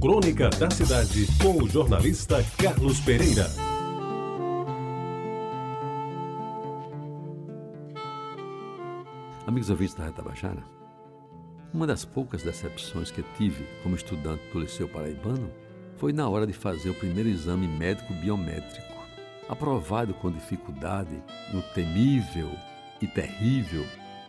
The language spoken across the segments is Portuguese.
Crônica da Cidade, com o jornalista Carlos Pereira. Amigos ouvintes da Reta Bajara, uma das poucas decepções que tive como estudante do Liceu Paraibano foi na hora de fazer o primeiro exame médico biométrico. Aprovado com dificuldade no temível e terrível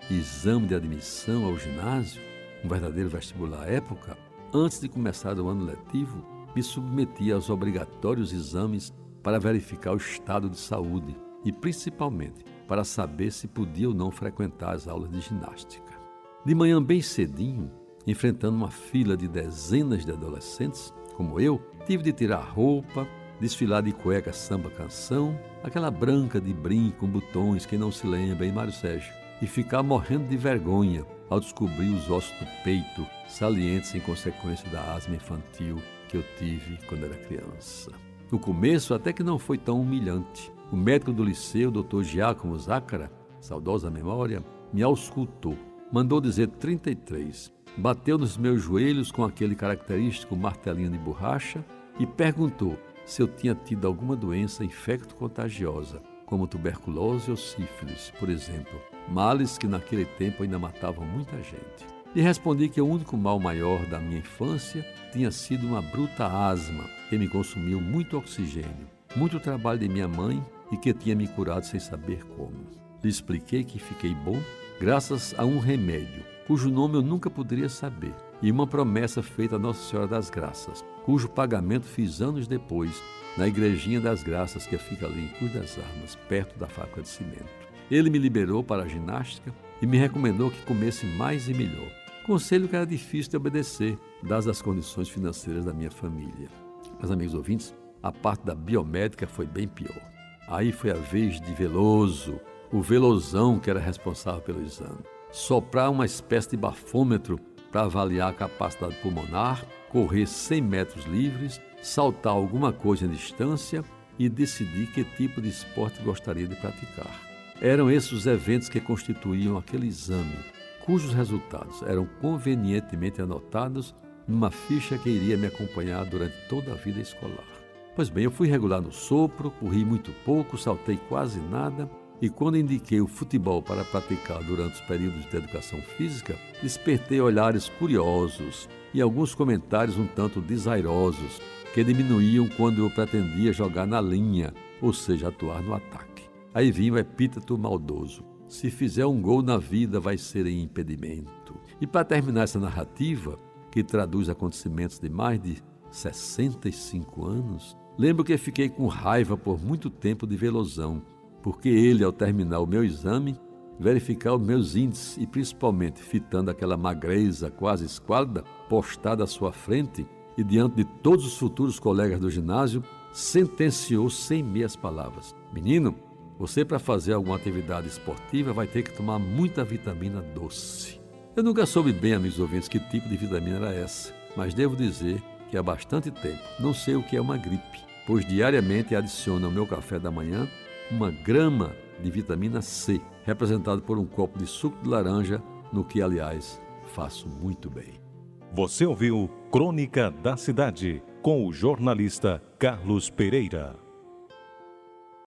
exame de admissão ao ginásio, um verdadeiro vestibular à época, antes de começar o ano letivo, me submeti aos obrigatórios exames para verificar o estado de saúde e, principalmente, para saber se podia ou não frequentar as aulas de ginástica. De manhã, bem cedinho, enfrentando uma fila de dezenas de adolescentes, como eu, tive de tirar roupa, desfilar de cueca samba canção, aquela branca de brinco com botões que não se lembra, em Mário Sérgio, e ficar morrendo de vergonha ao descobrir os ossos do peito salientes em consequência da asma infantil que eu tive quando era criança. No começo, até que não foi tão humilhante. O médico do liceu, Dr. Giacomo Zácara, saudosa memória, me auscultou. Mandou dizer 33. Bateu nos meus joelhos com aquele característico martelinho de borracha e perguntou se eu tinha tido alguma doença infecto-contagiosa, como tuberculose ou sífilis, por exemplo, males que naquele tempo ainda matavam muita gente. E respondi que o único mal maior da minha infância tinha sido uma bruta asma que me consumiu muito oxigênio, muito trabalho de minha mãe e que tinha me curado sem saber como. Lhe expliquei que fiquei bom graças a um remédio, cujo nome eu nunca poderia saber, e uma promessa feita a Nossa Senhora das Graças, cujo pagamento fiz anos depois na Igrejinha das Graças que fica ali em Cruz das Armas, perto da fábrica de cimento. Ele me liberou para a ginástica e me recomendou que comesse mais e melhor. Conselho que era difícil de obedecer, dadas as condições financeiras da minha família. Mas, amigos ouvintes, a parte da biomédica foi bem pior. Aí foi a vez de Veloso, o velozão que era responsável pelo exame. Soprar uma espécie de bafômetro para avaliar a capacidade pulmonar, correr 100 metros livres, saltar alguma coisa em distância e decidir que tipo de esporte gostaria de praticar. Eram esses os eventos que constituíam aquele exame, cujos resultados eram convenientemente anotados numa ficha que iria me acompanhar durante toda a vida escolar. Pois bem, eu fui regular no sopro, corri muito pouco, saltei quase nada, e quando indiquei o futebol para praticar durante os períodos de educação física, despertei olhares curiosos e alguns comentários um tanto desairosos que diminuíam quando eu pretendia jogar na linha, ou seja, atuar no ataque. Aí vinha o epíteto maldoso. Se fizer um gol na vida, vai ser em impedimento. E para terminar essa narrativa, que traduz acontecimentos de mais de 65 anos, lembro que fiquei com raiva por muito tempo de Velozão, porque ele, ao terminar o meu exame, verificar os meus índices e principalmente fitando aquela magreza quase esquálida postada à sua frente e diante de todos os futuros colegas do ginásio, sentenciou sem meias palavras: Menino, você, para fazer alguma atividade esportiva, vai ter que tomar muita vitamina doce. Eu nunca soube bem, amigos ouvintes, que tipo de vitamina era essa, mas devo dizer que há bastante tempo não sei o que é uma gripe, pois diariamente adiciono ao meu café da manhã uma grama de vitamina C, representado por um copo de suco de laranja, no que, aliás, faço muito bem. Você ouviu Crônica da Cidade, com o jornalista Carlos Pereira.